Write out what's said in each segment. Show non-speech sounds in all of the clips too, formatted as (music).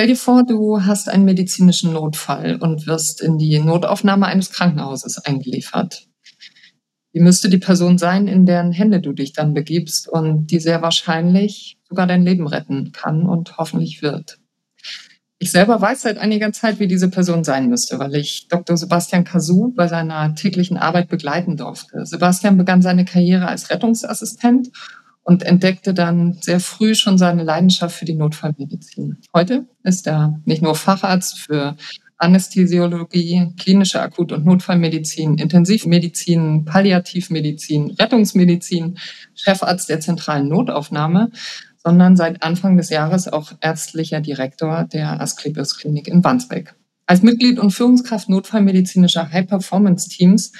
Stell dir vor, du hast einen medizinischen Notfall und wirst in die Notaufnahme eines Krankenhauses eingeliefert. Wie müsste die Person sein, in deren Hände du dich dann begibst und die sehr wahrscheinlich sogar dein Leben retten kann und hoffentlich wird? Ich selber weiß seit einiger Zeit, wie diese Person sein müsste, weil ich Dr. Sebastian Kasu bei seiner täglichen Arbeit begleiten durfte. Sebastian begann seine Karriere als Rettungsassistent und entdeckte dann sehr früh schon seine Leidenschaft für die Notfallmedizin. Heute ist er nicht nur Facharzt für Anästhesiologie, klinische Akut- und Notfallmedizin, Intensivmedizin, Palliativmedizin, Rettungsmedizin, Chefarzt der zentralen Notaufnahme, sondern seit Anfang des Jahres auch ärztlicher Direktor der Asklepios Klinik in Wandsbek. Als Mitglied und Führungskraft notfallmedizinischer High-Performance-Teams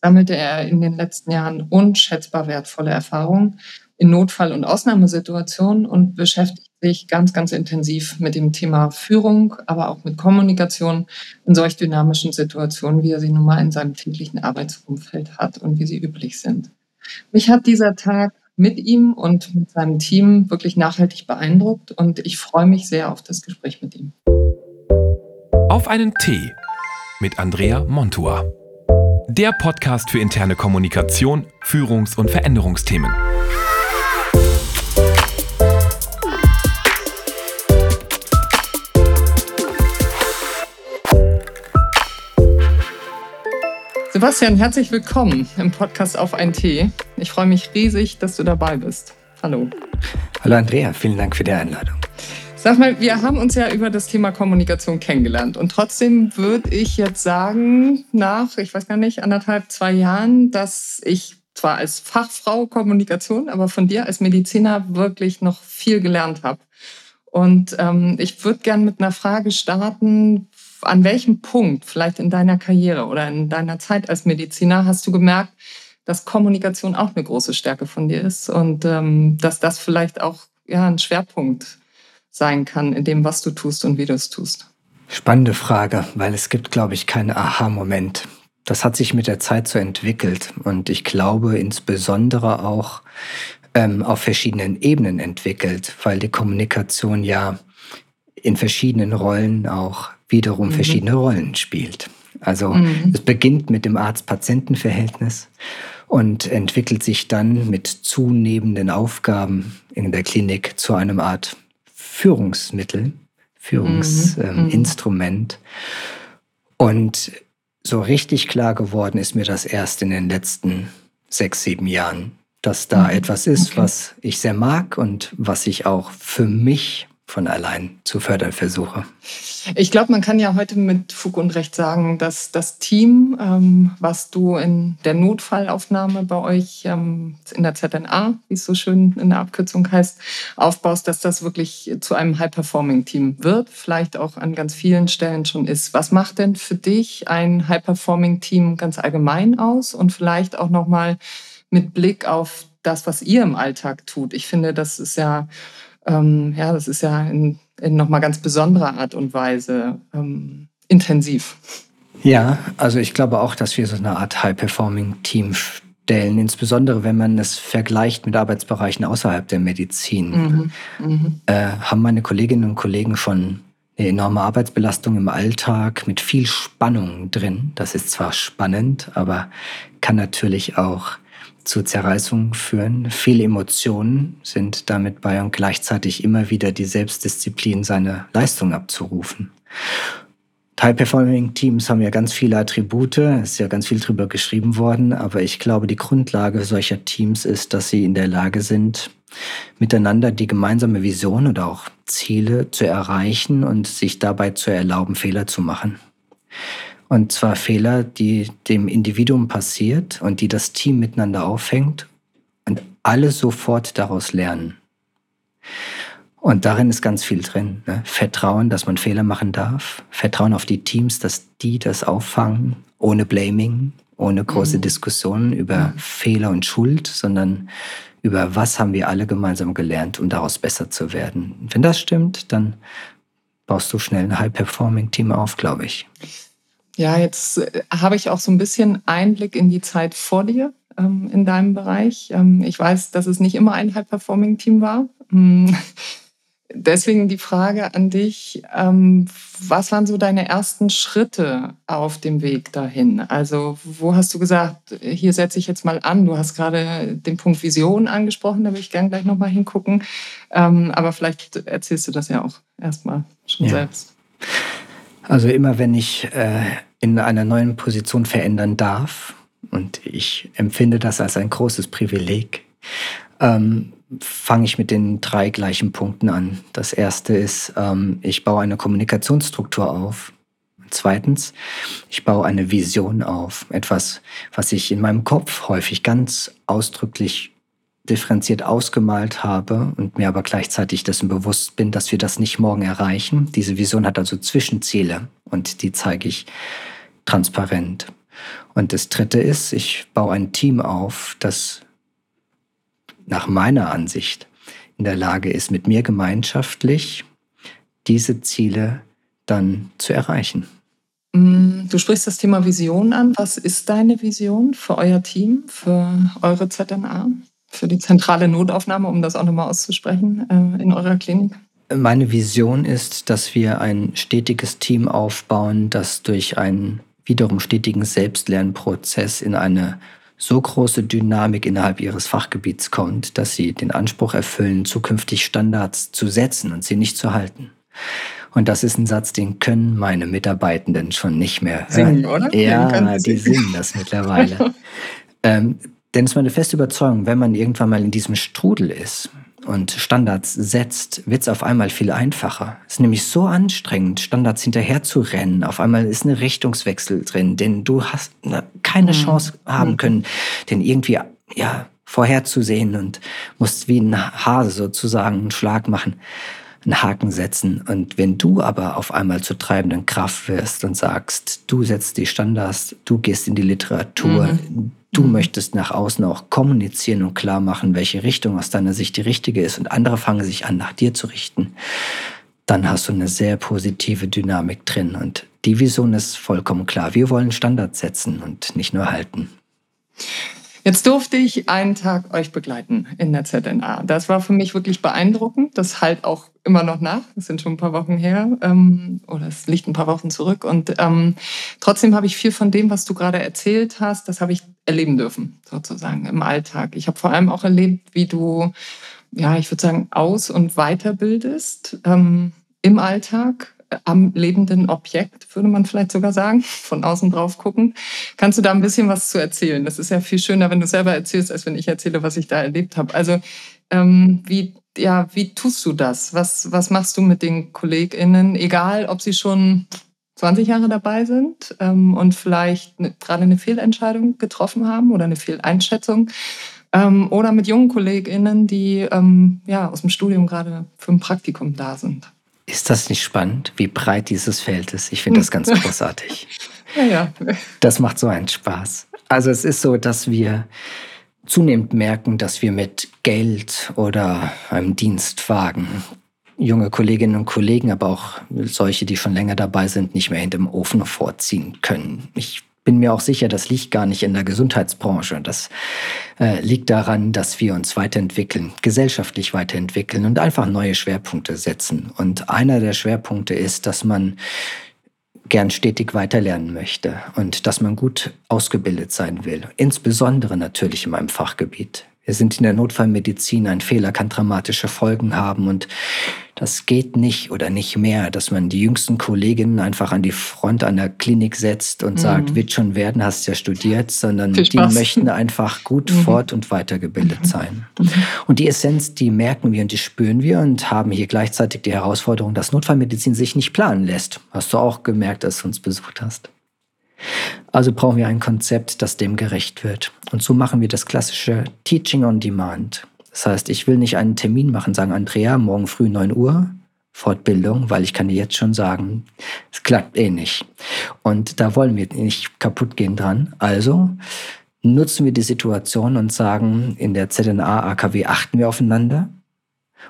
sammelte er in den letzten Jahren unschätzbar wertvolle Erfahrungen in Notfall- und Ausnahmesituationen und beschäftigt sich ganz, ganz intensiv mit dem Thema Führung, aber auch mit Kommunikation in solch dynamischen Situationen, wie er sie nun mal in seinem täglichen Arbeitsumfeld hat und wie sie üblich sind. Mich hat dieser Tag mit ihm und mit seinem Team wirklich nachhaltig beeindruckt und ich freue mich sehr auf das Gespräch mit ihm. Auf einen Tee mit Andrea Montua. Der Podcast für interne Kommunikation, Führungs- und Veränderungsthemen. Sebastian, herzlich willkommen im Podcast Auf ein Tee. Ich freue mich riesig, dass du dabei bist. Hallo. Hallo Andrea, vielen Dank für die Einladung. Sag mal, wir haben uns ja über das Thema Kommunikation kennengelernt und trotzdem würde ich jetzt sagen, nach, ich weiß gar nicht, anderthalb, zwei Jahren, dass ich zwar als Fachfrau Kommunikation, aber von dir als Mediziner wirklich noch viel gelernt habe. Und ähm, ich würde gerne mit einer Frage starten, an welchem Punkt, vielleicht in deiner Karriere oder in deiner Zeit als Mediziner, hast du gemerkt, dass Kommunikation auch eine große Stärke von dir ist und ähm, dass das vielleicht auch ja, ein Schwerpunkt sein kann in dem, was du tust und wie du es tust? Spannende Frage, weil es gibt, glaube ich, keinen Aha-Moment. Das hat sich mit der Zeit so entwickelt und ich glaube insbesondere auch ähm, auf verschiedenen Ebenen entwickelt, weil die Kommunikation ja in verschiedenen Rollen auch wiederum mhm. verschiedene Rollen spielt. Also mhm. es beginnt mit dem Arzt-Patienten-Verhältnis und entwickelt sich dann mit zunehmenden Aufgaben in der Klinik zu einem Art Führungsmittel, Führungsinstrument. Mhm. Ähm, und so richtig klar geworden ist mir das erst in den letzten sechs, sieben Jahren, dass da mhm. etwas ist, okay. was ich sehr mag und was ich auch für mich von allein zu fördern versuche. Ich glaube, man kann ja heute mit Fug und Recht sagen, dass das Team, ähm, was du in der Notfallaufnahme bei euch ähm, in der ZNA, wie es so schön in der Abkürzung heißt, aufbaust, dass das wirklich zu einem High-Performing-Team wird, vielleicht auch an ganz vielen Stellen schon ist. Was macht denn für dich ein High-Performing-Team ganz allgemein aus und vielleicht auch nochmal mit Blick auf das, was ihr im Alltag tut? Ich finde, das ist ja ähm, ja, das ist ja in, in nochmal ganz besonderer Art und Weise ähm, intensiv. Ja, also ich glaube auch, dass wir so eine Art High-Performing-Team stellen, insbesondere wenn man es vergleicht mit Arbeitsbereichen außerhalb der Medizin. Mhm, mhm. äh, haben meine Kolleginnen und Kollegen schon eine enorme Arbeitsbelastung im Alltag mit viel Spannung drin. Das ist zwar spannend, aber kann natürlich auch zu Zerreißungen führen. Viele Emotionen sind damit bei und gleichzeitig immer wieder die Selbstdisziplin, seine Leistung abzurufen. High-Performing-Teams haben ja ganz viele Attribute, es ist ja ganz viel drüber geschrieben worden, aber ich glaube, die Grundlage solcher Teams ist, dass sie in der Lage sind, miteinander die gemeinsame Vision oder auch Ziele zu erreichen und sich dabei zu erlauben, Fehler zu machen. Und zwar Fehler, die dem Individuum passiert und die das Team miteinander aufhängt und alle sofort daraus lernen. Und darin ist ganz viel drin. Ne? Vertrauen, dass man Fehler machen darf. Vertrauen auf die Teams, dass die das auffangen, ohne Blaming, ohne große mhm. Diskussionen über mhm. Fehler und Schuld, sondern über was haben wir alle gemeinsam gelernt, um daraus besser zu werden. Und wenn das stimmt, dann baust du schnell ein High-Performing-Team auf, glaube ich. Ja, jetzt äh, habe ich auch so ein bisschen Einblick in die Zeit vor dir ähm, in deinem Bereich. Ähm, ich weiß, dass es nicht immer ein High-Performing-Team war. Hm. (laughs) deswegen die Frage an dich, ähm, was waren so deine ersten Schritte auf dem Weg dahin? Also wo hast du gesagt, hier setze ich jetzt mal an? Du hast gerade den Punkt Vision angesprochen, da würde ich gerne gleich nochmal hingucken. Ähm, aber vielleicht erzählst du das ja auch erstmal schon ja. selbst. Also immer wenn ich äh, in einer neuen Position verändern darf, und ich empfinde das als ein großes Privileg, ähm, fange ich mit den drei gleichen Punkten an. Das erste ist, ähm, ich baue eine Kommunikationsstruktur auf. Zweitens, ich baue eine Vision auf. Etwas, was ich in meinem Kopf häufig ganz ausdrücklich differenziert ausgemalt habe und mir aber gleichzeitig dessen bewusst bin, dass wir das nicht morgen erreichen. Diese Vision hat also Zwischenziele und die zeige ich transparent. Und das Dritte ist, ich baue ein Team auf, das nach meiner Ansicht in der Lage ist, mit mir gemeinschaftlich diese Ziele dann zu erreichen. Mm, du sprichst das Thema Vision an. Was ist deine Vision für euer Team, für eure ZNA, für die zentrale Notaufnahme, um das auch nochmal auszusprechen, äh, in eurer Klinik? Meine Vision ist, dass wir ein stetiges Team aufbauen, das durch einen wiederum stetigen Selbstlernprozess in eine so große Dynamik innerhalb ihres Fachgebiets kommt, dass sie den Anspruch erfüllen, zukünftig Standards zu setzen und sie nicht zu halten. Und das ist ein Satz, den können meine Mitarbeitenden schon nicht mehr hören. Singen, oder? Ja, die singen das mittlerweile. (laughs) ähm, denn es ist meine feste Überzeugung, wenn man irgendwann mal in diesem Strudel ist, und Standards setzt, wird es auf einmal viel einfacher. Es ist nämlich so anstrengend, Standards hinterher zu rennen. Auf einmal ist eine Richtungswechsel drin, den du hast keine mhm. Chance haben mhm. können, den irgendwie ja, vorherzusehen und musst wie ein Hase sozusagen einen Schlag machen, einen Haken setzen. Und wenn du aber auf einmal zur treibenden Kraft wirst und sagst, du setzt die Standards, du gehst in die Literatur, mhm Du möchtest nach außen auch kommunizieren und klar machen, welche Richtung aus deiner Sicht die richtige ist und andere fangen sich an, nach dir zu richten. Dann hast du eine sehr positive Dynamik drin und die Vision ist vollkommen klar. Wir wollen Standards setzen und nicht nur halten. Jetzt durfte ich einen Tag euch begleiten in der ZNA. Das war für mich wirklich beeindruckend. Das halt auch immer noch nach. Das sind schon ein paar Wochen her ähm, oder es liegt ein paar Wochen zurück. Und ähm, trotzdem habe ich viel von dem, was du gerade erzählt hast, das habe ich erleben dürfen, sozusagen im Alltag. Ich habe vor allem auch erlebt, wie du, ja, ich würde sagen, aus- und weiterbildest ähm, im Alltag am lebenden Objekt, würde man vielleicht sogar sagen, von außen drauf gucken. Kannst du da ein bisschen was zu erzählen? Das ist ja viel schöner, wenn du selber erzählst, als wenn ich erzähle, was ich da erlebt habe. Also ähm, wie, ja, wie tust du das? Was, was machst du mit den KollegInnen, egal ob sie schon 20 Jahre dabei sind ähm, und vielleicht ne, gerade eine Fehlentscheidung getroffen haben oder eine Fehleinschätzung? Ähm, oder mit jungen KollegInnen, die ähm, ja, aus dem Studium gerade für ein Praktikum da sind. Ist das nicht spannend, wie breit dieses Feld ist? Ich finde das ganz (laughs) großartig. ja, ja. Das macht so einen Spaß. Also es ist so, dass wir zunehmend merken, dass wir mit Geld oder einem Dienstwagen junge Kolleginnen und Kollegen, aber auch solche, die schon länger dabei sind, nicht mehr hinterm Ofen vorziehen können. Ich bin mir auch sicher, das liegt gar nicht in der Gesundheitsbranche. Das äh, liegt daran, dass wir uns weiterentwickeln, gesellschaftlich weiterentwickeln und einfach neue Schwerpunkte setzen. Und einer der Schwerpunkte ist, dass man gern stetig weiterlernen möchte und dass man gut ausgebildet sein will. Insbesondere natürlich in meinem Fachgebiet. Wir sind in der Notfallmedizin. Ein Fehler kann dramatische Folgen haben und das geht nicht oder nicht mehr, dass man die jüngsten Kolleginnen einfach an die Front einer Klinik setzt und mhm. sagt, wird schon werden, hast ja studiert, sondern die möchten einfach gut mhm. fort- und weitergebildet mhm. sein. Mhm. Und die Essenz, die merken wir und die spüren wir und haben hier gleichzeitig die Herausforderung, dass Notfallmedizin sich nicht planen lässt. Hast du auch gemerkt, als du uns besucht hast. Also brauchen wir ein Konzept, das dem gerecht wird. Und so machen wir das klassische Teaching on Demand. Das heißt, ich will nicht einen Termin machen, sagen, Andrea, morgen früh 9 Uhr, Fortbildung, weil ich kann dir jetzt schon sagen, es klappt eh nicht. Und da wollen wir nicht kaputt gehen dran. Also nutzen wir die Situation und sagen, in der ZNA AKW achten wir aufeinander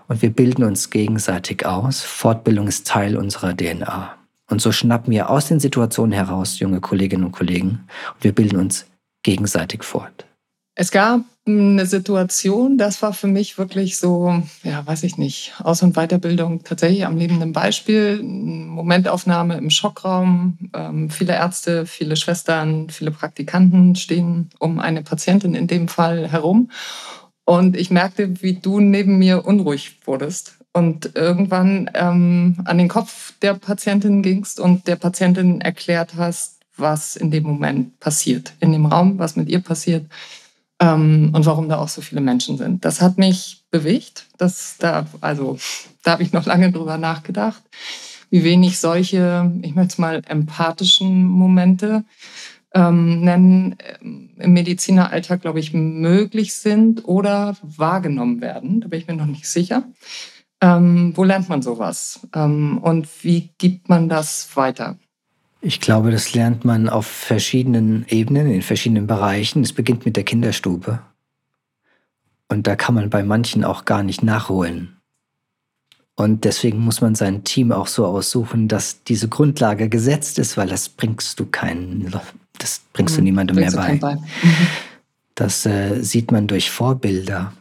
und wir bilden uns gegenseitig aus. Fortbildung ist Teil unserer DNA. Und so schnappen wir aus den Situationen heraus junge Kolleginnen und Kollegen und wir bilden uns gegenseitig fort. Es gab eine Situation, das war für mich wirklich so, ja, weiß ich nicht, Aus- und Weiterbildung tatsächlich am lebenden Beispiel. Momentaufnahme im Schockraum. Ähm, viele Ärzte, viele Schwestern, viele Praktikanten stehen um eine Patientin in dem Fall herum. Und ich merkte, wie du neben mir unruhig wurdest und irgendwann ähm, an den Kopf der Patientin gingst und der Patientin erklärt hast, was in dem Moment passiert, in dem Raum, was mit ihr passiert ähm, und warum da auch so viele Menschen sind. Das hat mich bewegt. Das da, also da habe ich noch lange drüber nachgedacht, wie wenig solche, ich möchte es mal empathischen Momente ähm, nennen, ähm, im Medizineralltag, glaube ich, möglich sind oder wahrgenommen werden. Da bin ich mir noch nicht sicher. Ähm, wo lernt man sowas? Ähm, und wie gibt man das weiter? Ich glaube, das lernt man auf verschiedenen Ebenen, in verschiedenen Bereichen. Es beginnt mit der Kinderstube. Und da kann man bei manchen auch gar nicht nachholen. Und deswegen muss man sein Team auch so aussuchen, dass diese Grundlage gesetzt ist, weil das bringst du keinen, das bringst du mhm. niemandem bringst mehr bei. bei. Mhm. Das äh, sieht man durch Vorbilder.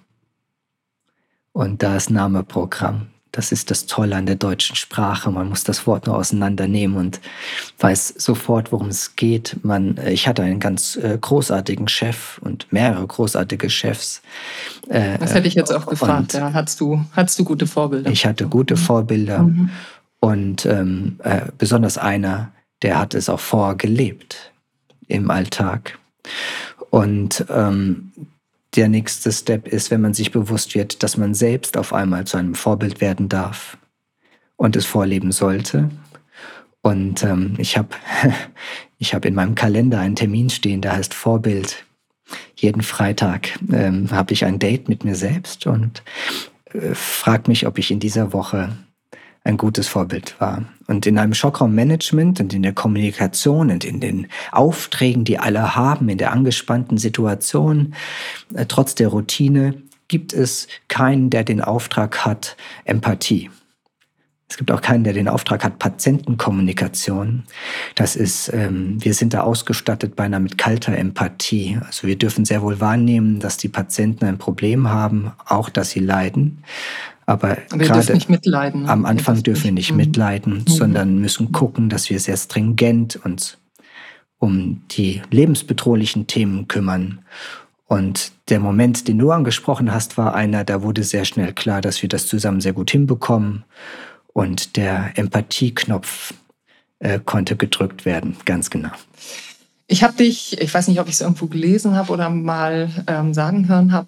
Und da ist Name-Programm. Das ist das Tolle an der deutschen Sprache. Man muss das Wort nur auseinandernehmen und weiß sofort, worum es geht. Man, äh, ich hatte einen ganz äh, großartigen Chef und mehrere großartige Chefs. Äh, das hätte ich jetzt auch gefragt. Ja, hattest du, hattest du gute Vorbilder? Ich hatte gute mhm. Vorbilder mhm. und ähm, äh, besonders einer, der hat es auch vorgelebt im Alltag. Und ähm, der nächste Step ist, wenn man sich bewusst wird, dass man selbst auf einmal zu einem Vorbild werden darf und es vorleben sollte. Und ähm, ich habe (laughs) ich hab in meinem Kalender einen Termin stehen, der heißt Vorbild. Jeden Freitag ähm, habe ich ein Date mit mir selbst und äh, frage mich, ob ich in dieser Woche ein gutes Vorbild war. Und in einem Schockraummanagement und in der Kommunikation und in den Aufträgen, die alle haben, in der angespannten Situation, äh, trotz der Routine, gibt es keinen, der den Auftrag hat, Empathie. Es gibt auch keinen, der den Auftrag hat, Patientenkommunikation. Das ist, ähm, wir sind da ausgestattet beinahe mit kalter Empathie. Also wir dürfen sehr wohl wahrnehmen, dass die Patienten ein Problem haben, auch dass sie leiden. Aber wir gerade mitleiden. am Anfang wir dürfen wir nicht mitleiden, mhm. sondern müssen gucken, dass wir sehr stringent uns um die lebensbedrohlichen Themen kümmern. Und der Moment, den du angesprochen hast, war einer, da wurde sehr schnell klar, dass wir das zusammen sehr gut hinbekommen. Und der Empathieknopf äh, konnte gedrückt werden, ganz genau. Ich habe dich, ich weiß nicht, ob ich es irgendwo gelesen habe oder mal ähm, sagen hören habe,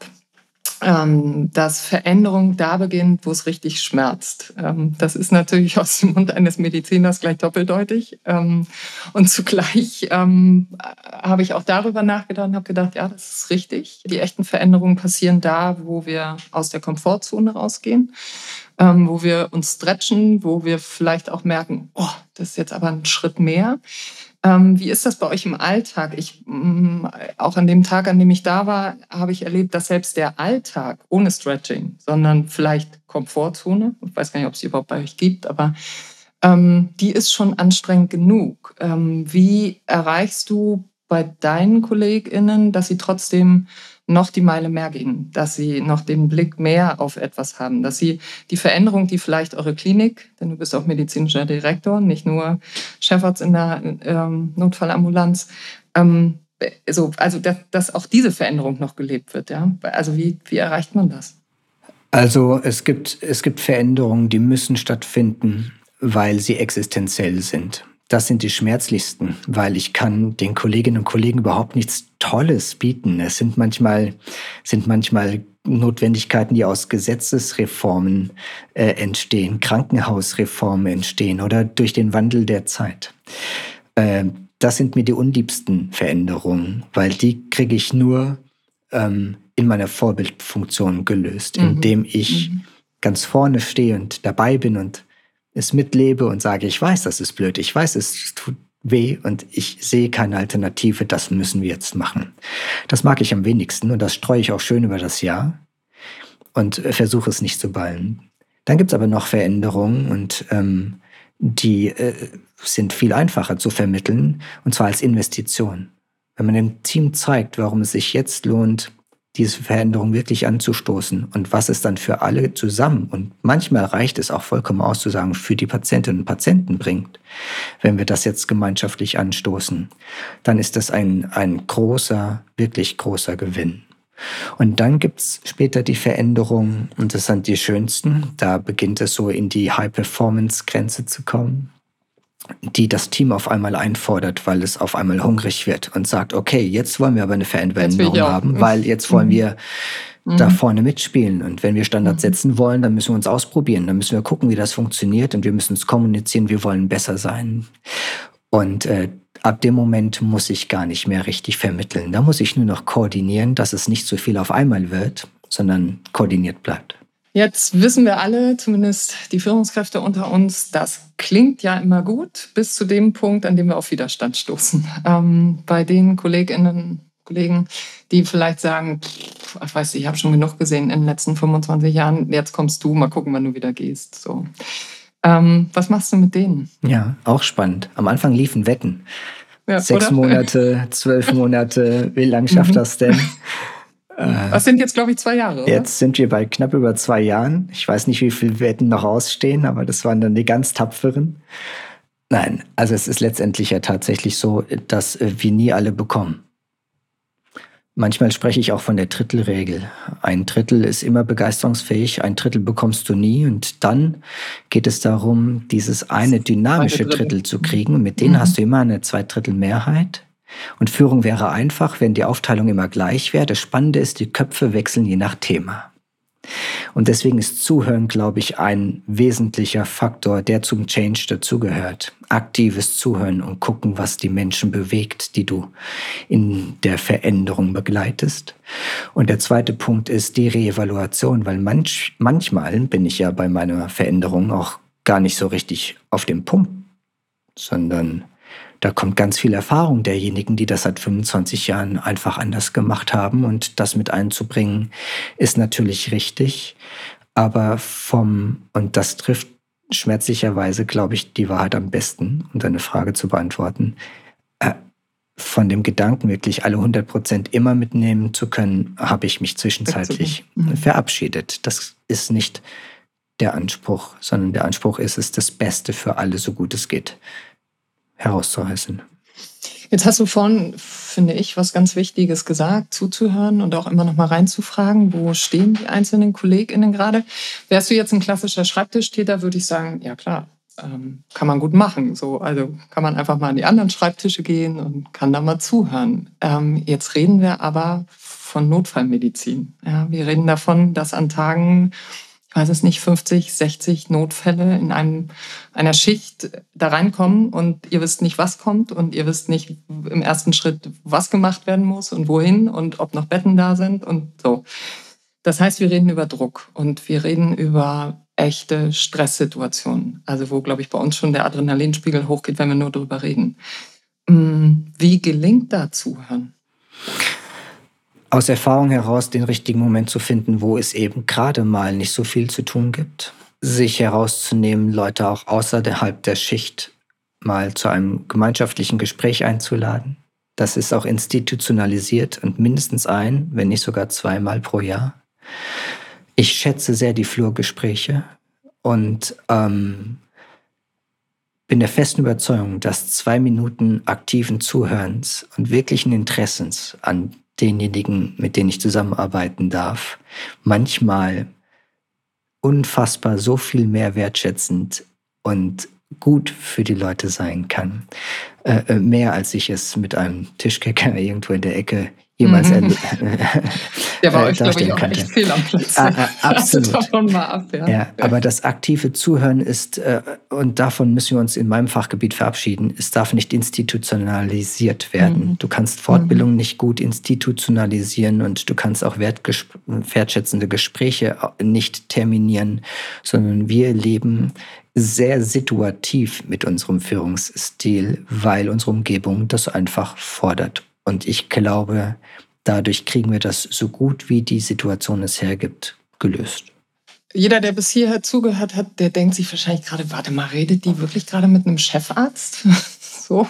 ähm, dass Veränderung da beginnt, wo es richtig schmerzt. Ähm, das ist natürlich (laughs) aus dem Mund eines Mediziners gleich doppeldeutig. Ähm, und zugleich ähm, habe ich auch darüber nachgedacht und habe gedacht, ja, das ist richtig. Die echten Veränderungen passieren da, wo wir aus der Komfortzone rausgehen, ähm, wo wir uns stretchen, wo wir vielleicht auch merken, oh, das ist jetzt aber ein Schritt mehr. Ähm, wie ist das bei euch im Alltag? Ich, mm, auch an dem Tag, an dem ich da war, habe ich erlebt, dass selbst der Alltag ohne Stretching, sondern vielleicht Komfortzone, ich weiß gar nicht, ob es die überhaupt bei euch gibt, aber ähm, die ist schon anstrengend genug. Ähm, wie erreichst du bei deinen KollegInnen, dass sie trotzdem noch die Meile mehr gehen, dass sie noch den Blick mehr auf etwas haben, dass sie die Veränderung, die vielleicht eure Klinik, denn du bist auch medizinischer Direktor, nicht nur Chefarzt in der ähm, Notfallambulanz, ähm, so, also dass, dass auch diese Veränderung noch gelebt wird. Ja? Also wie, wie erreicht man das? Also es gibt, es gibt Veränderungen, die müssen stattfinden, weil sie existenziell sind das sind die schmerzlichsten, weil ich kann den Kolleginnen und Kollegen überhaupt nichts Tolles bieten. Es sind manchmal, sind manchmal Notwendigkeiten, die aus Gesetzesreformen äh, entstehen, Krankenhausreformen entstehen oder durch den Wandel der Zeit. Äh, das sind mir die unliebsten Veränderungen, weil die kriege ich nur ähm, in meiner Vorbildfunktion gelöst, mhm. indem ich mhm. ganz vorne stehe und dabei bin und es mitlebe und sage, ich weiß, das ist blöd, ich weiß, es tut weh und ich sehe keine Alternative, das müssen wir jetzt machen. Das mag ich am wenigsten und das streue ich auch schön über das Jahr und versuche es nicht zu ballen. Dann gibt es aber noch Veränderungen und ähm, die äh, sind viel einfacher zu vermitteln und zwar als Investition. Wenn man dem Team zeigt, warum es sich jetzt lohnt, diese Veränderung wirklich anzustoßen und was es dann für alle zusammen und manchmal reicht es auch vollkommen aus zu sagen, für die Patientinnen und Patienten bringt, wenn wir das jetzt gemeinschaftlich anstoßen, dann ist das ein, ein großer, wirklich großer Gewinn. Und dann gibt's später die Veränderungen, und das sind die schönsten. Da beginnt es so in die High-Performance-Grenze zu kommen die das Team auf einmal einfordert, weil es auf einmal hungrig wird und sagt, okay, jetzt wollen wir aber eine Veränderung haben, weil jetzt wollen mhm. wir mhm. da vorne mitspielen. Und wenn wir Standards mhm. setzen wollen, dann müssen wir uns ausprobieren. Dann müssen wir gucken, wie das funktioniert und wir müssen es kommunizieren, wir wollen besser sein. Und äh, ab dem Moment muss ich gar nicht mehr richtig vermitteln. Da muss ich nur noch koordinieren, dass es nicht so viel auf einmal wird, sondern koordiniert bleibt. Jetzt wissen wir alle, zumindest die Führungskräfte unter uns, das klingt ja immer gut, bis zu dem Punkt, an dem wir auf Widerstand stoßen. Ähm, bei den Kolleginnen, Kollegen, die vielleicht sagen, ich weiß, ich habe schon genug gesehen in den letzten 25 Jahren, jetzt kommst du, mal gucken, wann du wieder gehst. So. Ähm, was machst du mit denen? Ja, auch spannend. Am Anfang liefen Wetten. Ja, Sechs oder? Monate, zwölf (laughs) Monate, wie lang schafft mhm. das denn? Äh, das sind jetzt, glaube ich, zwei Jahre. Oder? Jetzt sind wir bei knapp über zwei Jahren. Ich weiß nicht, wie viele Wetten noch ausstehen, aber das waren dann die ganz tapferen. Nein, also es ist letztendlich ja tatsächlich so, dass äh, wir nie alle bekommen. Manchmal spreche ich auch von der Drittelregel. Ein Drittel ist immer begeisterungsfähig, ein Drittel bekommst du nie. Und dann geht es darum, dieses eine dynamische Drittel zu kriegen. Mit denen mhm. hast du immer eine Zweidrittelmehrheit. Und Führung wäre einfach, wenn die Aufteilung immer gleich wäre. Das Spannende ist, die Köpfe wechseln je nach Thema. Und deswegen ist Zuhören, glaube ich, ein wesentlicher Faktor, der zum Change dazugehört. Aktives Zuhören und gucken, was die Menschen bewegt, die du in der Veränderung begleitest. Und der zweite Punkt ist die Reevaluation, weil manch, manchmal bin ich ja bei meiner Veränderung auch gar nicht so richtig auf dem Punkt, sondern da kommt ganz viel Erfahrung derjenigen, die das seit 25 Jahren einfach anders gemacht haben. Und das mit einzubringen, ist natürlich richtig. Aber vom, und das trifft schmerzlicherweise, glaube ich, die Wahrheit am besten, um deine Frage zu beantworten, äh, von dem Gedanken, wirklich alle 100 Prozent immer mitnehmen zu können, habe ich mich zwischenzeitlich mhm. verabschiedet. Das ist nicht der Anspruch, sondern der Anspruch ist es, das Beste für alle, so gut es geht, herauszureißen. Jetzt hast du vorhin, finde ich, was ganz Wichtiges gesagt, zuzuhören und auch immer noch mal reinzufragen, wo stehen die einzelnen KollegInnen gerade. Wärst du jetzt ein klassischer Schreibtischtäter, würde ich sagen, ja klar, ähm, kann man gut machen. So, also kann man einfach mal an die anderen Schreibtische gehen und kann da mal zuhören. Ähm, jetzt reden wir aber von Notfallmedizin. Ja, wir reden davon, dass an Tagen ich weiß es nicht, 50, 60 Notfälle in einem, einer Schicht da reinkommen und ihr wisst nicht, was kommt und ihr wisst nicht im ersten Schritt, was gemacht werden muss und wohin und ob noch Betten da sind und so. Das heißt, wir reden über Druck und wir reden über echte Stresssituationen. Also wo, glaube ich, bei uns schon der Adrenalinspiegel hochgeht, wenn wir nur darüber reden. Hm, wie gelingt da Zuhören? Aus Erfahrung heraus den richtigen Moment zu finden, wo es eben gerade mal nicht so viel zu tun gibt. Sich herauszunehmen, Leute auch außerhalb der Schicht mal zu einem gemeinschaftlichen Gespräch einzuladen. Das ist auch institutionalisiert und mindestens ein, wenn nicht sogar zweimal pro Jahr. Ich schätze sehr die Flurgespräche und ähm, bin der festen Überzeugung, dass zwei Minuten aktiven Zuhörens und wirklichen Interessens an denjenigen, mit denen ich zusammenarbeiten darf, manchmal unfassbar so viel mehr wertschätzend und gut für die Leute sein kann. Äh, äh mehr als ich es mit einem Tischkicker irgendwo in der Ecke jemals mhm. (laughs) Der war äh, euch, glaube ich, auch könnte. echt fehl am Platz. Ah, ah, (laughs) absolut. davon mal ab, ja. ja. aber das aktive Zuhören ist, äh, und davon müssen wir uns in meinem Fachgebiet verabschieden, es darf nicht institutionalisiert werden. Mhm. Du kannst Fortbildung mhm. nicht gut institutionalisieren und du kannst auch wertschätzende Gespräche äh, nicht terminieren, sondern wir leben sehr situativ mit unserem Führungsstil, weil unsere Umgebung das einfach fordert. Und ich glaube, dadurch kriegen wir das so gut wie die Situation es hergibt, gelöst. Jeder, der bis hierher zugehört hat, der denkt sich wahrscheinlich gerade, warte mal, redet die wirklich gerade mit einem Chefarzt? (laughs) so.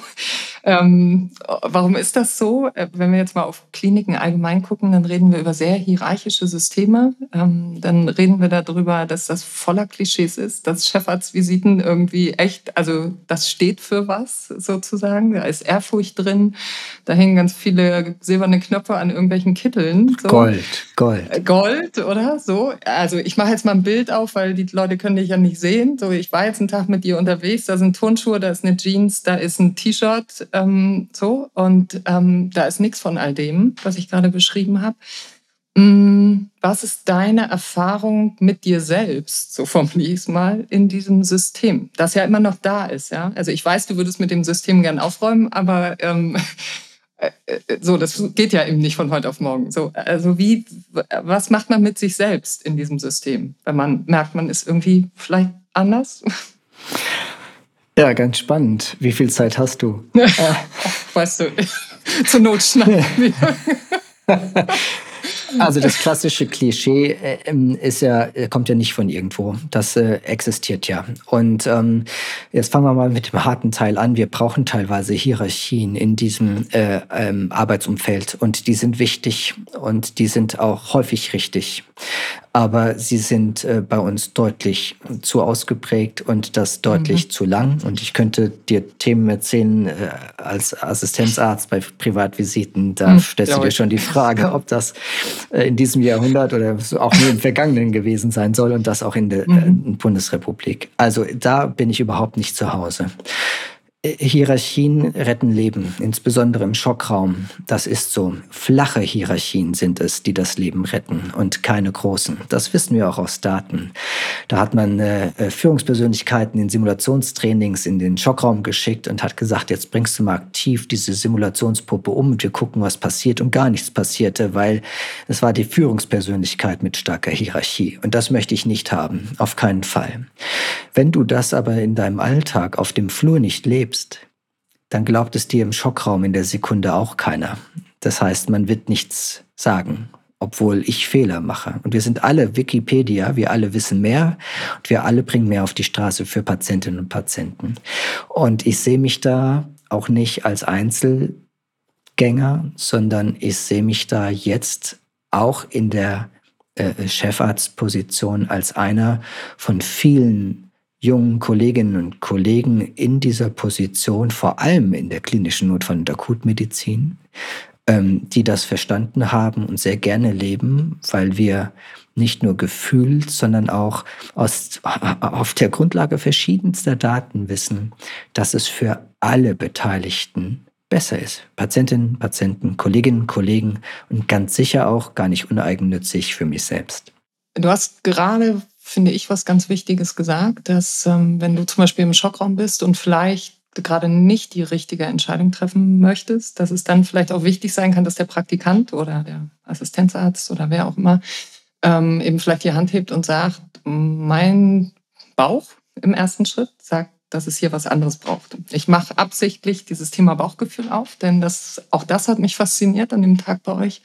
Ähm, warum ist das so? Äh, wenn wir jetzt mal auf Kliniken allgemein gucken, dann reden wir über sehr hierarchische Systeme. Ähm, dann reden wir darüber, dass das voller Klischees ist, dass Chefarztvisiten irgendwie echt, also das steht für was sozusagen. Da ist Ehrfurcht drin. Da hängen ganz viele silberne Knöpfe an irgendwelchen Kitteln. So. Gold, Gold. Äh, Gold, oder? So. Also ich mache jetzt mal ein Bild auf, weil die Leute können dich ja nicht sehen. So, ich war jetzt einen Tag mit dir unterwegs, da sind Turnschuhe, da ist eine Jeans, da ist ein T-Shirt, ähm, so. Und ähm, da ist nichts von all dem, was ich gerade beschrieben habe. Mm, was ist deine Erfahrung mit dir selbst, so formuliere (laughs) ich mal, in diesem System, das ja immer noch da ist? Ja? Also ich weiß, du würdest mit dem System gern aufräumen, aber ähm, (laughs) äh, äh, so, das geht ja eben nicht von heute auf morgen. So, also wie, was macht man mit sich selbst in diesem System, wenn man merkt, man ist irgendwie vielleicht anders? (laughs) Ja, ganz spannend. Wie viel Zeit hast du? (laughs) weißt du, (laughs) zur Not schneiden (laughs) wir. Also das klassische Klischee äh, ähm, ist ja, äh, kommt ja nicht von irgendwo. Das äh, existiert ja. Und ähm, jetzt fangen wir mal mit dem harten Teil an. Wir brauchen teilweise Hierarchien in diesem äh, ähm, Arbeitsumfeld und die sind wichtig und die sind auch häufig richtig aber sie sind äh, bei uns deutlich zu ausgeprägt und das deutlich mhm. zu lang. Und ich könnte dir Themen erzählen äh, als Assistenzarzt bei Privatvisiten. Da mhm, stellst du dir schon die Frage, ob das äh, in diesem Jahrhundert oder auch nur im Vergangenen gewesen sein soll und das auch in der äh, mhm. Bundesrepublik. Also da bin ich überhaupt nicht zu Hause. Hierarchien retten Leben, insbesondere im Schockraum. Das ist so. Flache Hierarchien sind es, die das Leben retten und keine großen. Das wissen wir auch aus Daten. Da hat man äh, Führungspersönlichkeiten in Simulationstrainings in den Schockraum geschickt und hat gesagt, jetzt bringst du mal aktiv diese Simulationspuppe um und wir gucken, was passiert und gar nichts passierte, weil es war die Führungspersönlichkeit mit starker Hierarchie. Und das möchte ich nicht haben, auf keinen Fall. Wenn du das aber in deinem Alltag auf dem Flur nicht lebst, lebst, dann glaubt es dir im Schockraum in der Sekunde auch keiner. Das heißt, man wird nichts sagen, obwohl ich Fehler mache. Und wir sind alle Wikipedia, wir alle wissen mehr und wir alle bringen mehr auf die Straße für Patientinnen und Patienten. Und ich sehe mich da auch nicht als Einzelgänger, sondern ich sehe mich da jetzt auch in der äh, Chefarztposition als einer von vielen jungen Kolleginnen und Kollegen in dieser Position, vor allem in der klinischen Notfall- und Akutmedizin, ähm, die das verstanden haben und sehr gerne leben, weil wir nicht nur gefühlt, sondern auch aus, auf der Grundlage verschiedenster Daten wissen, dass es für alle Beteiligten besser ist. Patientinnen, Patienten, Kolleginnen, Kollegen und ganz sicher auch gar nicht uneigennützig für mich selbst. Du hast gerade finde ich, was ganz Wichtiges gesagt, dass ähm, wenn du zum Beispiel im Schockraum bist und vielleicht gerade nicht die richtige Entscheidung treffen möchtest, dass es dann vielleicht auch wichtig sein kann, dass der Praktikant oder der Assistenzarzt oder wer auch immer ähm, eben vielleicht die Hand hebt und sagt, mein Bauch im ersten Schritt sagt, dass es hier was anderes braucht. Ich mache absichtlich dieses Thema Bauchgefühl auf, denn das, auch das hat mich fasziniert an dem Tag bei euch,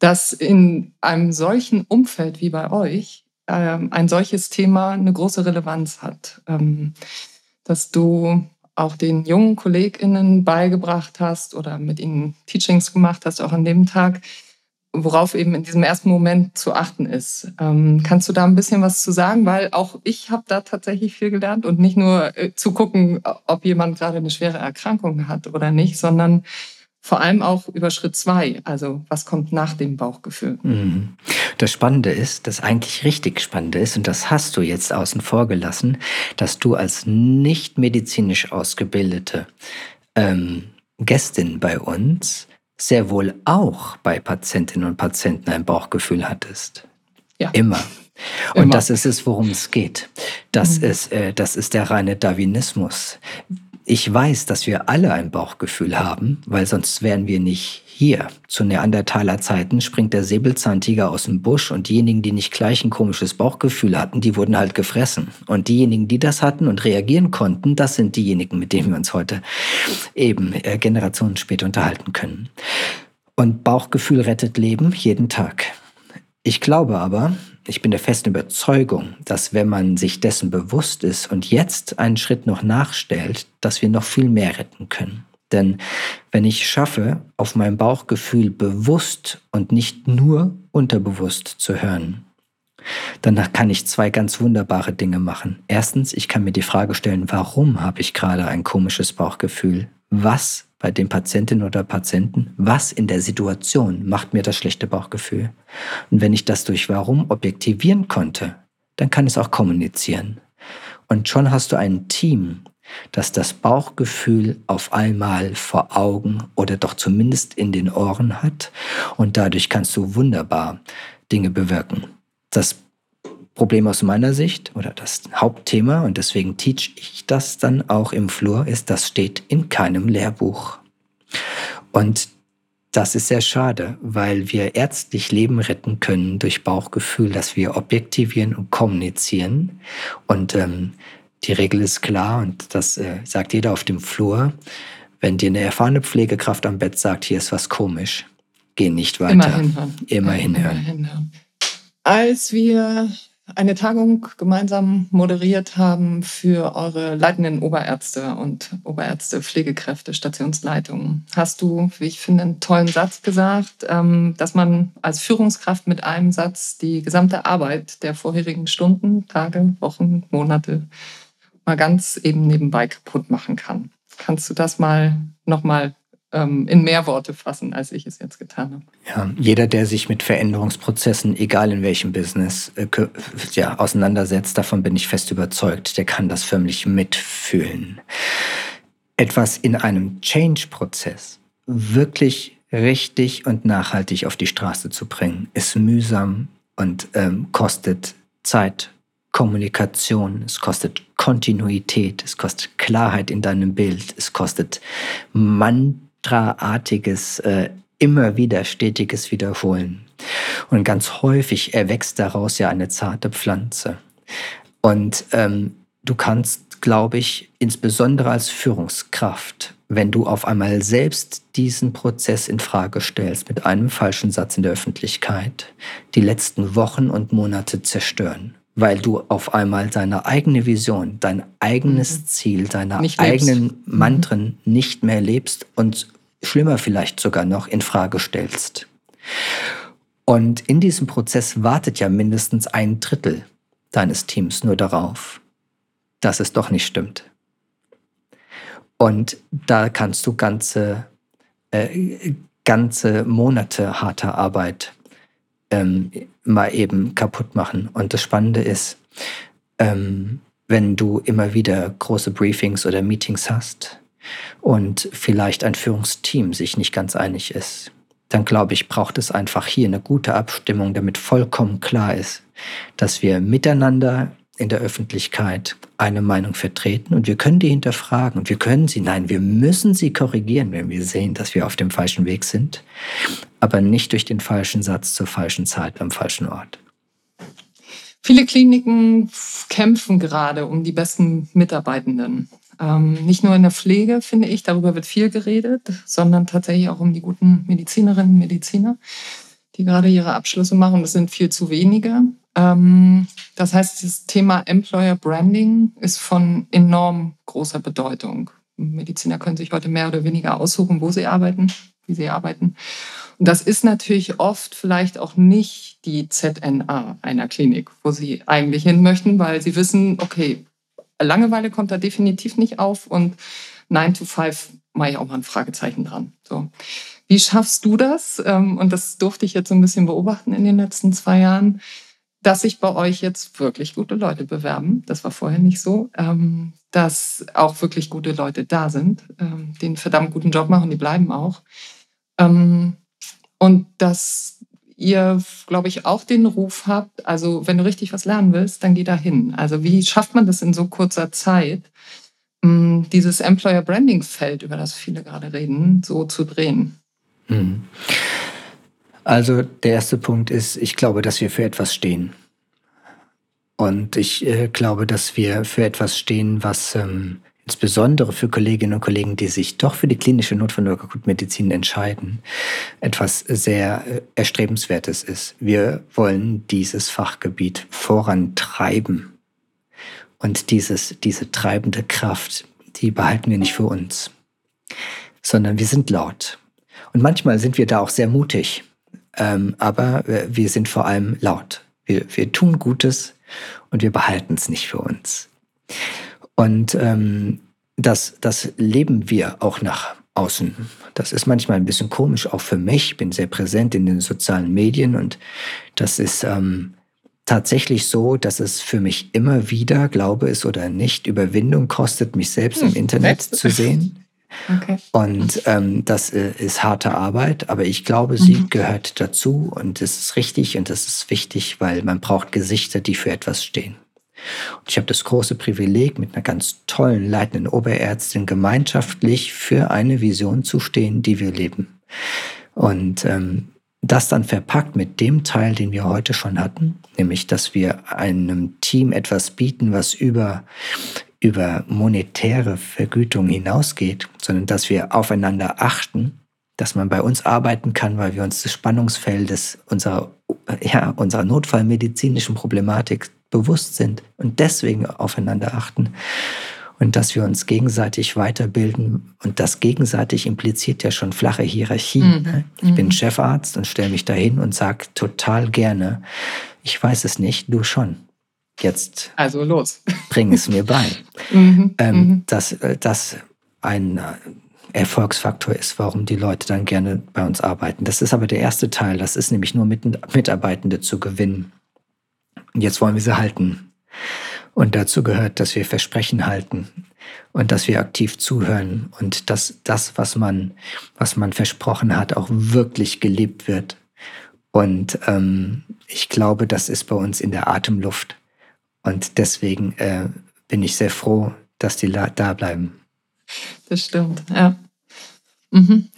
dass in einem solchen Umfeld wie bei euch ein solches Thema eine große Relevanz hat. Ähm, dass du auch den jungen KollegInnen beigebracht hast oder mit ihnen Teachings gemacht hast, auch an dem Tag, worauf eben in diesem ersten Moment zu achten ist. Ähm, kannst du da ein bisschen was zu sagen? Weil auch ich habe da tatsächlich viel gelernt und nicht nur äh, zu gucken, ob jemand gerade eine schwere Erkrankung hat oder nicht, sondern vor allem auch über Schritt zwei, also was kommt nach dem Bauchgefühl. Mhm. Das Spannende ist, das eigentlich richtig Spannende ist, und das hast du jetzt außen vor gelassen, dass du als nicht medizinisch ausgebildete ähm, Gästin bei uns sehr wohl auch bei Patientinnen und Patienten ein Bauchgefühl hattest. Ja. Immer. (laughs) Und Immer. das ist es, worum es geht. Das, mhm. ist, äh, das ist der reine Darwinismus ich weiß, dass wir alle ein Bauchgefühl haben, weil sonst wären wir nicht hier. Zu Neandertaler Zeiten springt der Säbelzahntiger aus dem Busch und diejenigen, die nicht gleich ein komisches Bauchgefühl hatten, die wurden halt gefressen. Und diejenigen, die das hatten und reagieren konnten, das sind diejenigen, mit denen wir uns heute eben äh, Generationen später unterhalten können. Und Bauchgefühl rettet Leben jeden Tag. Ich glaube aber, ich bin der festen Überzeugung, dass wenn man sich dessen bewusst ist und jetzt einen Schritt noch nachstellt, dass wir noch viel mehr retten können. Denn wenn ich schaffe, auf mein Bauchgefühl bewusst und nicht nur unterbewusst zu hören, dann kann ich zwei ganz wunderbare Dinge machen. Erstens, ich kann mir die Frage stellen, warum habe ich gerade ein komisches Bauchgefühl? Was bei den Patientinnen oder Patienten, was in der Situation macht mir das schlechte Bauchgefühl? Und wenn ich das durch Warum objektivieren konnte, dann kann es auch kommunizieren. Und schon hast du ein Team, das das Bauchgefühl auf einmal vor Augen oder doch zumindest in den Ohren hat. Und dadurch kannst du wunderbar Dinge bewirken. Das Problem aus meiner Sicht oder das Hauptthema, und deswegen teach ich das dann auch im Flur, ist, das steht in keinem Lehrbuch. Und das ist sehr schade, weil wir ärztlich Leben retten können durch Bauchgefühl, dass wir objektivieren und kommunizieren. Und ähm, die Regel ist klar und das äh, sagt jeder auf dem Flur. Wenn dir eine erfahrene Pflegekraft am Bett sagt, hier ist was komisch, geh nicht weiter. Immer hinhören. Immer hinhören. Immer hinhören. Als wir eine Tagung gemeinsam moderiert haben für eure leitenden Oberärzte und Oberärzte, Pflegekräfte, Stationsleitungen. Hast du, wie ich finde, einen tollen Satz gesagt, ähm, dass man als Führungskraft mit einem Satz die gesamte Arbeit der vorherigen Stunden, Tage, Wochen, Monate mal ganz eben nebenbei kaputt machen kann. Kannst du das mal nochmal ähm, in mehr Worte fassen, als ich es jetzt getan habe. Ja, jeder, der sich mit Veränderungsprozessen, egal in welchem Business, äh, ja, auseinandersetzt, davon bin ich fest überzeugt, der kann das förmlich mitfühlen. Etwas in einem Change-Prozess wirklich richtig und nachhaltig auf die Straße zu bringen, ist mühsam und ähm, kostet Zeit, Kommunikation, es kostet Kontinuität, es kostet Klarheit in deinem Bild, es kostet man mantraartiges, äh, immer wieder stetiges Wiederholen. Und ganz häufig erwächst daraus ja eine zarte Pflanze. Und ähm, du kannst, glaube ich, insbesondere als Führungskraft, wenn du auf einmal selbst diesen Prozess in Frage stellst mit einem falschen Satz in der Öffentlichkeit, die letzten Wochen und Monate zerstören weil du auf einmal deine eigene Vision, dein eigenes mhm. Ziel, deine eigenen mhm. Mantren mhm. nicht mehr lebst und schlimmer vielleicht sogar noch in Frage stellst. Und in diesem Prozess wartet ja mindestens ein Drittel deines Teams nur darauf, dass es doch nicht stimmt. Und da kannst du ganze, äh, ganze Monate harter Arbeit ähm, mal eben kaputt machen. Und das Spannende ist, ähm, wenn du immer wieder große Briefings oder Meetings hast und vielleicht ein Führungsteam sich nicht ganz einig ist, dann glaube ich, braucht es einfach hier eine gute Abstimmung, damit vollkommen klar ist, dass wir miteinander in der Öffentlichkeit eine Meinung vertreten und wir können die hinterfragen und wir können sie, nein, wir müssen sie korrigieren, wenn wir sehen, dass wir auf dem falschen Weg sind, aber nicht durch den falschen Satz zur falschen Zeit am falschen Ort. Viele Kliniken kämpfen gerade um die besten Mitarbeitenden. Ähm, nicht nur in der Pflege, finde ich, darüber wird viel geredet, sondern tatsächlich auch um die guten Medizinerinnen und Mediziner, die gerade ihre Abschlüsse machen. Das sind viel zu wenige. Ähm, das heißt, das Thema Employer Branding ist von enorm großer Bedeutung. Mediziner können sich heute mehr oder weniger aussuchen, wo sie arbeiten, wie sie arbeiten. Und das ist natürlich oft vielleicht auch nicht die ZNA einer Klinik, wo sie eigentlich hin möchten, weil sie wissen, okay, Langeweile kommt da definitiv nicht auf und 9 to 5 mache ich auch mal ein Fragezeichen dran. So. Wie schaffst du das? Ähm, und das durfte ich jetzt so ein bisschen beobachten in den letzten zwei Jahren dass sich bei euch jetzt wirklich gute Leute bewerben. Das war vorher nicht so. Ähm, dass auch wirklich gute Leute da sind, ähm, die einen verdammt guten Job machen, die bleiben auch. Ähm, und dass ihr, glaube ich, auch den Ruf habt, also wenn du richtig was lernen willst, dann geh da hin. Also wie schafft man das in so kurzer Zeit, ähm, dieses Employer Branding Feld, über das viele gerade reden, so zu drehen? Mhm. Also der erste Punkt ist, ich glaube, dass wir für etwas stehen. Und ich äh, glaube, dass wir für etwas stehen, was ähm, insbesondere für Kolleginnen und Kollegen, die sich doch für die klinische Notfall- und Akutmedizin entscheiden, etwas sehr äh, Erstrebenswertes ist. Wir wollen dieses Fachgebiet vorantreiben. Und dieses, diese treibende Kraft, die behalten wir nicht für uns. sondern wir sind laut. Und manchmal sind wir da auch sehr mutig, ähm, aber wir sind vor allem laut. Wir, wir tun Gutes und wir behalten es nicht für uns. Und ähm, das, das leben wir auch nach außen. Das ist manchmal ein bisschen komisch, auch für mich. Ich bin sehr präsent in den sozialen Medien und das ist ähm, tatsächlich so, dass es für mich immer wieder, glaube es oder nicht, Überwindung kostet, mich selbst hm, im Internet zu sehen. Okay. Und ähm, das äh, ist harte Arbeit, aber ich glaube, sie mhm. gehört dazu und es ist richtig und es ist wichtig, weil man braucht Gesichter, die für etwas stehen. Und ich habe das große Privileg, mit einer ganz tollen leitenden Oberärztin gemeinschaftlich für eine Vision zu stehen, die wir leben. Und ähm, das dann verpackt mit dem Teil, den wir heute schon hatten, nämlich dass wir einem Team etwas bieten, was über, über monetäre Vergütung hinausgeht, sondern dass wir aufeinander achten, dass man bei uns arbeiten kann, weil wir uns des Spannungsfeldes unserer, ja, unserer notfallmedizinischen Problematik bewusst sind und deswegen aufeinander achten und dass wir uns gegenseitig weiterbilden. Und das gegenseitig impliziert ja schon flache Hierarchie. Mhm. Ne? Ich mhm. bin Chefarzt und stelle mich dahin und sage total gerne, ich weiß es nicht, du schon. Jetzt also los. bring es mir bei. (laughs) mhm. Ähm, mhm. dass äh, das ein äh, Erfolgsfaktor ist, warum die Leute dann gerne bei uns arbeiten. Das ist aber der erste Teil. Das ist nämlich nur Mitarbeitende zu gewinnen. Und jetzt wollen wir sie halten. Und dazu gehört, dass wir Versprechen halten und dass wir aktiv zuhören und dass das, was man, was man versprochen hat, auch wirklich gelebt wird. Und ähm, ich glaube, das ist bei uns in der Atemluft. Und deswegen äh, bin ich sehr froh, dass die da bleiben. Das stimmt, ja. Mhm.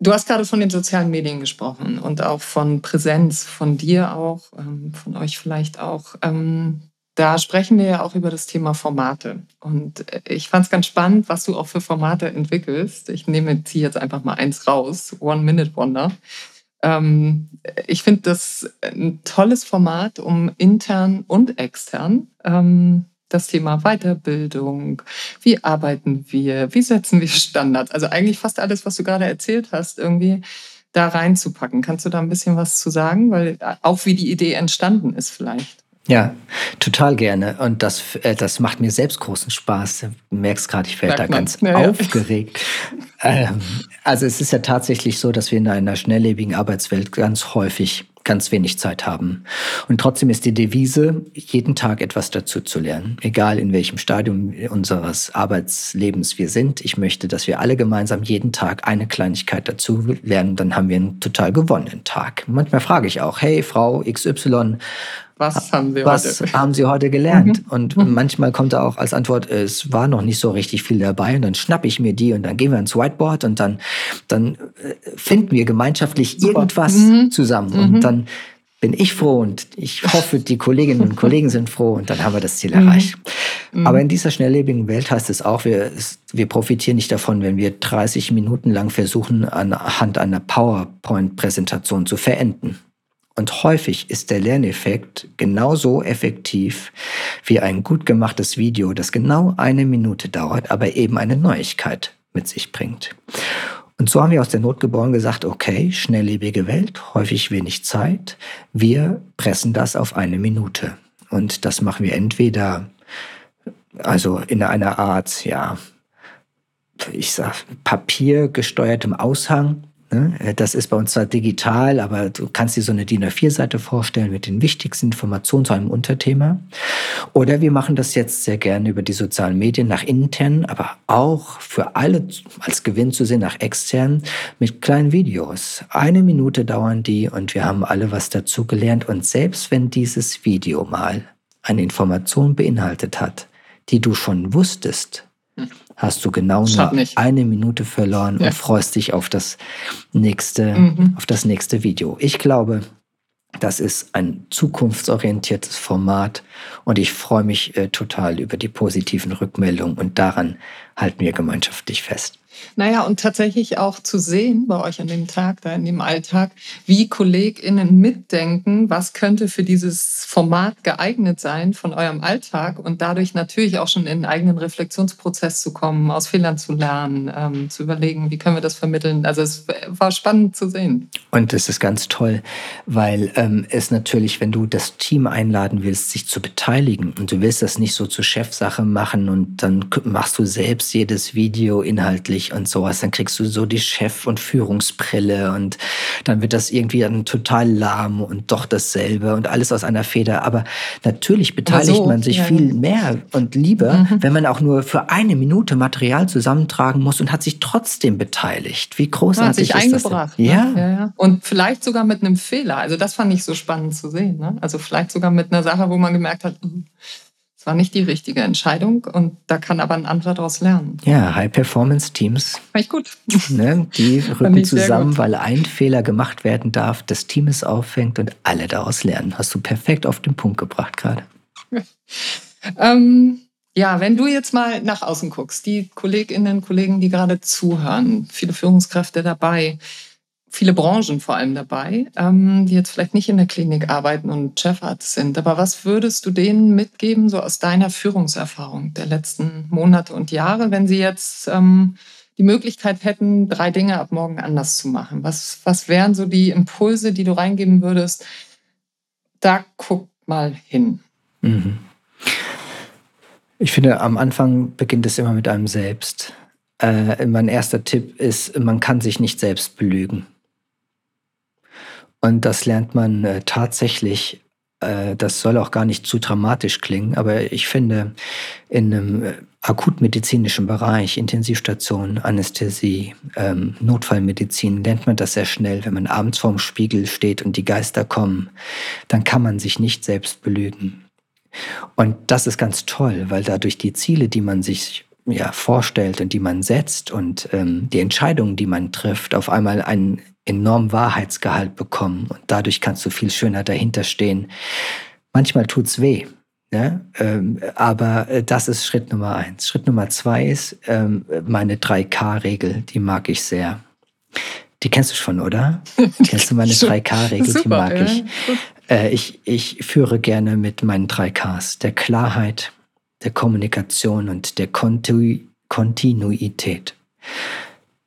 Du hast gerade von den sozialen Medien gesprochen und auch von Präsenz, von dir auch, ähm, von euch vielleicht auch. Ähm, da sprechen wir ja auch über das Thema Formate. Und äh, ich fand es ganz spannend, was du auch für Formate entwickelst. Ich nehme ziehe jetzt einfach mal eins raus, One Minute Wonder. Ähm, ich finde das ein tolles Format, um intern und extern ähm, das Thema Weiterbildung, wie arbeiten wir, wie setzen wir Standards, also eigentlich fast alles, was du gerade erzählt hast, irgendwie da reinzupacken. Kannst du da ein bisschen was zu sagen? Weil äh, auch wie die Idee entstanden ist vielleicht. Ja, total gerne. Und das, äh, das macht mir selbst großen Spaß. Du merkst gerade, ich werde da ganz ja, aufgeregt. (laughs) Ähm, also es ist ja tatsächlich so, dass wir in einer schnelllebigen Arbeitswelt ganz häufig ganz wenig Zeit haben. Und trotzdem ist die Devise, jeden Tag etwas dazu zu lernen, egal in welchem Stadium unseres Arbeitslebens wir sind. Ich möchte, dass wir alle gemeinsam jeden Tag eine Kleinigkeit dazu lernen, dann haben wir einen total gewonnenen Tag. Manchmal frage ich auch, hey Frau XY, was haben Sie was heute? haben Sie heute gelernt? Mhm. Und mhm. manchmal kommt da auch als Antwort, es war noch nicht so richtig viel dabei. Und dann schnappe ich mir die und dann gehen wir ins Whiteboard und dann, dann äh, finden wir gemeinschaftlich Super. irgendwas mhm. zusammen. Und mhm. dann bin ich froh und ich hoffe, die Kolleginnen und Kollegen sind froh und dann haben wir das Ziel mhm. erreicht. Mhm. Aber in dieser schnelllebigen Welt heißt es auch, wir, wir profitieren nicht davon, wenn wir 30 Minuten lang versuchen, anhand einer PowerPoint-Präsentation zu verenden. Und häufig ist der Lerneffekt genauso effektiv wie ein gut gemachtes Video, das genau eine Minute dauert, aber eben eine Neuigkeit mit sich bringt. Und so haben wir aus der Not geboren gesagt, okay, schnelllebige Welt, häufig wenig Zeit, wir pressen das auf eine Minute. Und das machen wir entweder also in einer Art, ja, ich sag, papiergesteuertem Aushang, das ist bei uns zwar digital, aber du kannst dir so eine DIN A4-Seite vorstellen mit den wichtigsten Informationen zu einem Unterthema. Oder wir machen das jetzt sehr gerne über die sozialen Medien nach intern, aber auch für alle als Gewinn zu sehen nach extern mit kleinen Videos. Eine Minute dauern die und wir haben alle was dazu gelernt. Und selbst wenn dieses Video mal eine Information beinhaltet hat, die du schon wusstest, hast du genau nur eine Minute verloren ja. und freust dich auf das nächste, mhm. auf das nächste Video. Ich glaube, das ist ein zukunftsorientiertes Format und ich freue mich äh, total über die positiven Rückmeldungen und daran halten wir gemeinschaftlich fest. Naja, und tatsächlich auch zu sehen bei euch an dem Tag, da in dem Alltag, wie KollegInnen mitdenken, was könnte für dieses Format geeignet sein von eurem Alltag und dadurch natürlich auch schon in einen eigenen Reflexionsprozess zu kommen, aus Fehlern zu lernen, ähm, zu überlegen, wie können wir das vermitteln. Also es war spannend zu sehen. Und es ist ganz toll, weil ähm, es natürlich, wenn du das Team einladen willst, sich zu beteiligen und du willst das nicht so zur Chefsache machen und dann machst du selbst jedes Video inhaltlich und sowas, dann kriegst du so die Chef- und Führungsbrille und dann wird das irgendwie dann total lahm und doch dasselbe und alles aus einer Feder. Aber natürlich beteiligt so, man sich ja. viel mehr und lieber, mhm. wenn man auch nur für eine Minute Material zusammentragen muss und hat sich trotzdem beteiligt. Wie großartig ja, hat sich ist eingebracht, das denn? Ne? Ja. ja. Und vielleicht sogar mit einem Fehler. Also das fand ich so spannend zu sehen. Ne? Also vielleicht sogar mit einer Sache, wo man gemerkt hat, hm, es war nicht die richtige Entscheidung und da kann aber ein anderer daraus lernen. Ja, High-Performance-Teams. Fand ich gut. Ne, die (laughs) rücken zusammen, weil ein Fehler gemacht werden darf, das Team es auffängt und alle daraus lernen. Hast du perfekt auf den Punkt gebracht gerade. (laughs) ähm, ja, wenn du jetzt mal nach außen guckst, die Kolleginnen, Kollegen, die gerade zuhören, viele Führungskräfte dabei, viele Branchen vor allem dabei, ähm, die jetzt vielleicht nicht in der Klinik arbeiten und Chefarzt sind. Aber was würdest du denen mitgeben, so aus deiner Führungserfahrung der letzten Monate und Jahre, wenn sie jetzt ähm, die Möglichkeit hätten, drei Dinge ab morgen anders zu machen? Was, was wären so die Impulse, die du reingeben würdest? Da guck mal hin. Mhm. Ich finde, am Anfang beginnt es immer mit einem selbst. Äh, mein erster Tipp ist, man kann sich nicht selbst belügen. Und das lernt man äh, tatsächlich. Äh, das soll auch gar nicht zu dramatisch klingen, aber ich finde, in einem äh, akutmedizinischen Bereich, Intensivstation, Anästhesie, ähm, Notfallmedizin, lernt man das sehr schnell. Wenn man abends vorm Spiegel steht und die Geister kommen, dann kann man sich nicht selbst belügen. Und das ist ganz toll, weil dadurch die Ziele, die man sich ja, vorstellt und die man setzt und ähm, die Entscheidungen, die man trifft, auf einmal einen enormen Wahrheitsgehalt bekommen und dadurch kannst du viel schöner dahinter stehen. Manchmal tut's weh, ne? Ähm, aber äh, das ist Schritt Nummer eins. Schritt Nummer zwei ist ähm, meine 3K-Regel, die mag ich sehr. Die kennst du schon, oder? (laughs) kennst du meine 3K-Regel? Die mag ja. ich. Äh, ich. Ich führe gerne mit meinen 3Ks. Der Klarheit, der Kommunikation und der Kontinuität.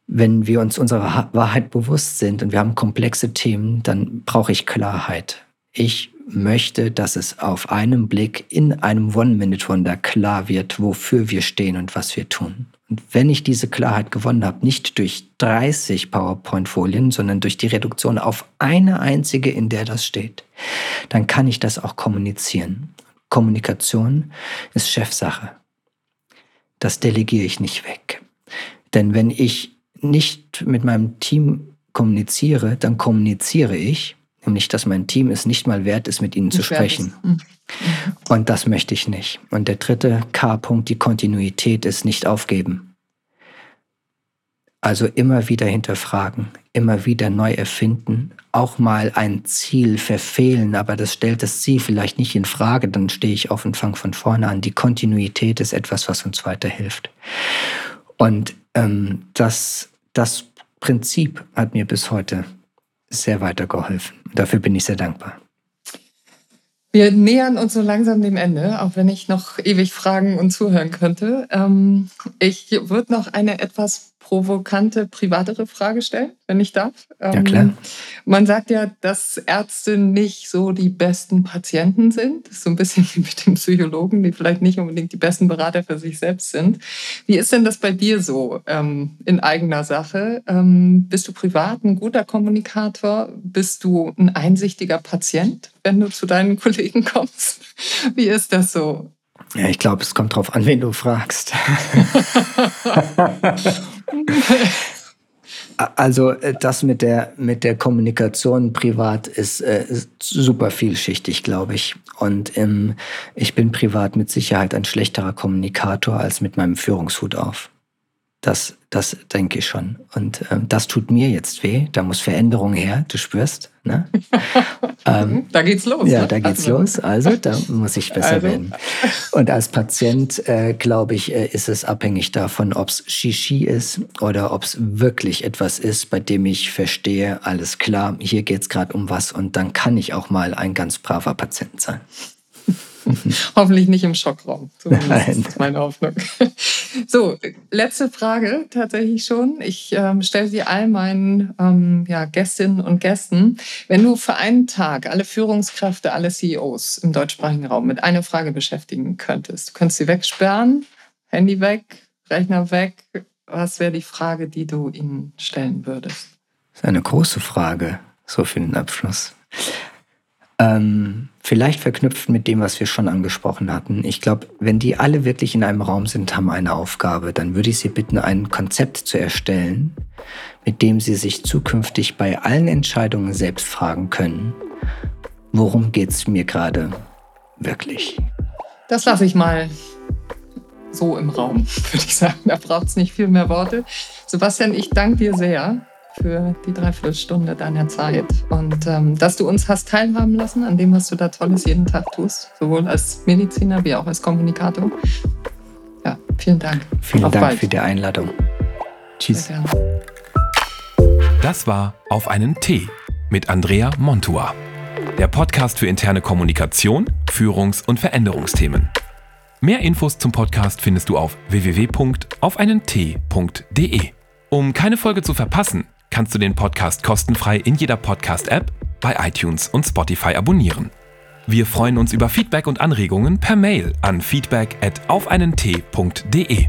Wenn wir uns unserer Wahrheit bewusst sind und wir haben komplexe Themen, dann brauche ich Klarheit. Ich möchte, dass es auf einen Blick in einem One-Minute-Wonder klar wird, wofür wir stehen und was wir tun. Und wenn ich diese Klarheit gewonnen habe, nicht durch 30 PowerPoint-Folien, sondern durch die Reduktion auf eine einzige, in der das steht, dann kann ich das auch kommunizieren. Kommunikation ist Chefsache. Das delegiere ich nicht weg. Denn wenn ich nicht mit meinem Team kommuniziere, dann kommuniziere ich, nämlich dass mein Team es nicht mal wert ist, mit ihnen zu sprechen. Mhm. Und das möchte ich nicht. Und der dritte K-Punkt, die Kontinuität, ist nicht aufgeben. Also immer wieder hinterfragen, immer wieder neu erfinden, auch mal ein Ziel verfehlen, aber das stellt das Ziel vielleicht nicht in Frage, dann stehe ich auf und fange von vorne an. Die Kontinuität ist etwas, was uns weiterhilft. Und ähm, das, das Prinzip hat mir bis heute sehr weitergeholfen. Dafür bin ich sehr dankbar. Wir nähern uns so langsam dem Ende, auch wenn ich noch ewig fragen und zuhören könnte. Ähm, ich würde noch eine etwas provokante, privatere Frage stellen, wenn ich darf. Ja, klar. Ähm, man sagt ja, dass Ärzte nicht so die besten Patienten sind. Das ist so ein bisschen (laughs) wie mit den Psychologen, die vielleicht nicht unbedingt die besten Berater für sich selbst sind. Wie ist denn das bei dir so ähm, in eigener Sache? Ähm, bist du privat ein guter Kommunikator? Bist du ein einsichtiger Patient, wenn du zu deinen (laughs) Kollegen kommst? Wie ist das so? Ja, ich glaube, es kommt darauf an, wen du fragst. (laughs) Also äh, das mit der, mit der Kommunikation privat ist, äh, ist super vielschichtig, glaube ich. Und ähm, ich bin privat mit Sicherheit ein schlechterer Kommunikator als mit meinem Führungshut auf. Das, das denke ich schon. Und ähm, das tut mir jetzt weh. Da muss Veränderung her, du spürst. Ne? (laughs) ähm, da geht's los. Ja, ne? da geht's also. los. Also da muss ich besser also. werden. Und als Patient, äh, glaube ich, äh, ist es abhängig davon, ob es Shishi ist oder ob es wirklich etwas ist, bei dem ich verstehe, alles klar, hier geht's gerade um was und dann kann ich auch mal ein ganz braver Patient sein. (laughs) Hoffentlich nicht im Schockraum. Nein. ist meine Hoffnung. (laughs) So, letzte Frage tatsächlich schon. Ich ähm, stelle sie all meinen ähm, ja, Gästinnen und Gästen. Wenn du für einen Tag alle Führungskräfte, alle CEOs im deutschsprachigen Raum mit einer Frage beschäftigen könntest, du könntest sie wegsperren, Handy weg, Rechner weg. Was wäre die Frage, die du ihnen stellen würdest? Das ist eine große Frage, so für den Abschluss. Ähm, vielleicht verknüpft mit dem, was wir schon angesprochen hatten. Ich glaube, wenn die alle wirklich in einem Raum sind, haben eine Aufgabe, dann würde ich sie bitten, ein Konzept zu erstellen, mit dem sie sich zukünftig bei allen Entscheidungen selbst fragen können, worum geht es mir gerade wirklich? Das lasse ich mal so im Raum, (laughs) würde ich sagen. Da braucht es nicht viel mehr Worte. Sebastian, ich danke dir sehr für die Dreiviertelstunde deiner Zeit und ähm, dass du uns hast teilhaben lassen an dem, was du da Tolles jeden Tag tust, sowohl als Mediziner wie auch als Kommunikator. Ja, vielen Dank. Vielen Auf Dank bald. für die Einladung. Tschüss. Das war Auf einen Tee mit Andrea Montua. Der Podcast für interne Kommunikation, Führungs- und Veränderungsthemen. Mehr Infos zum Podcast findest du auf www.aufeinentee.de. Um keine Folge zu verpassen, kannst du den Podcast kostenfrei in jeder Podcast-App, bei iTunes und Spotify abonnieren. Wir freuen uns über Feedback und Anregungen per Mail an feedback at aufeinentee.de.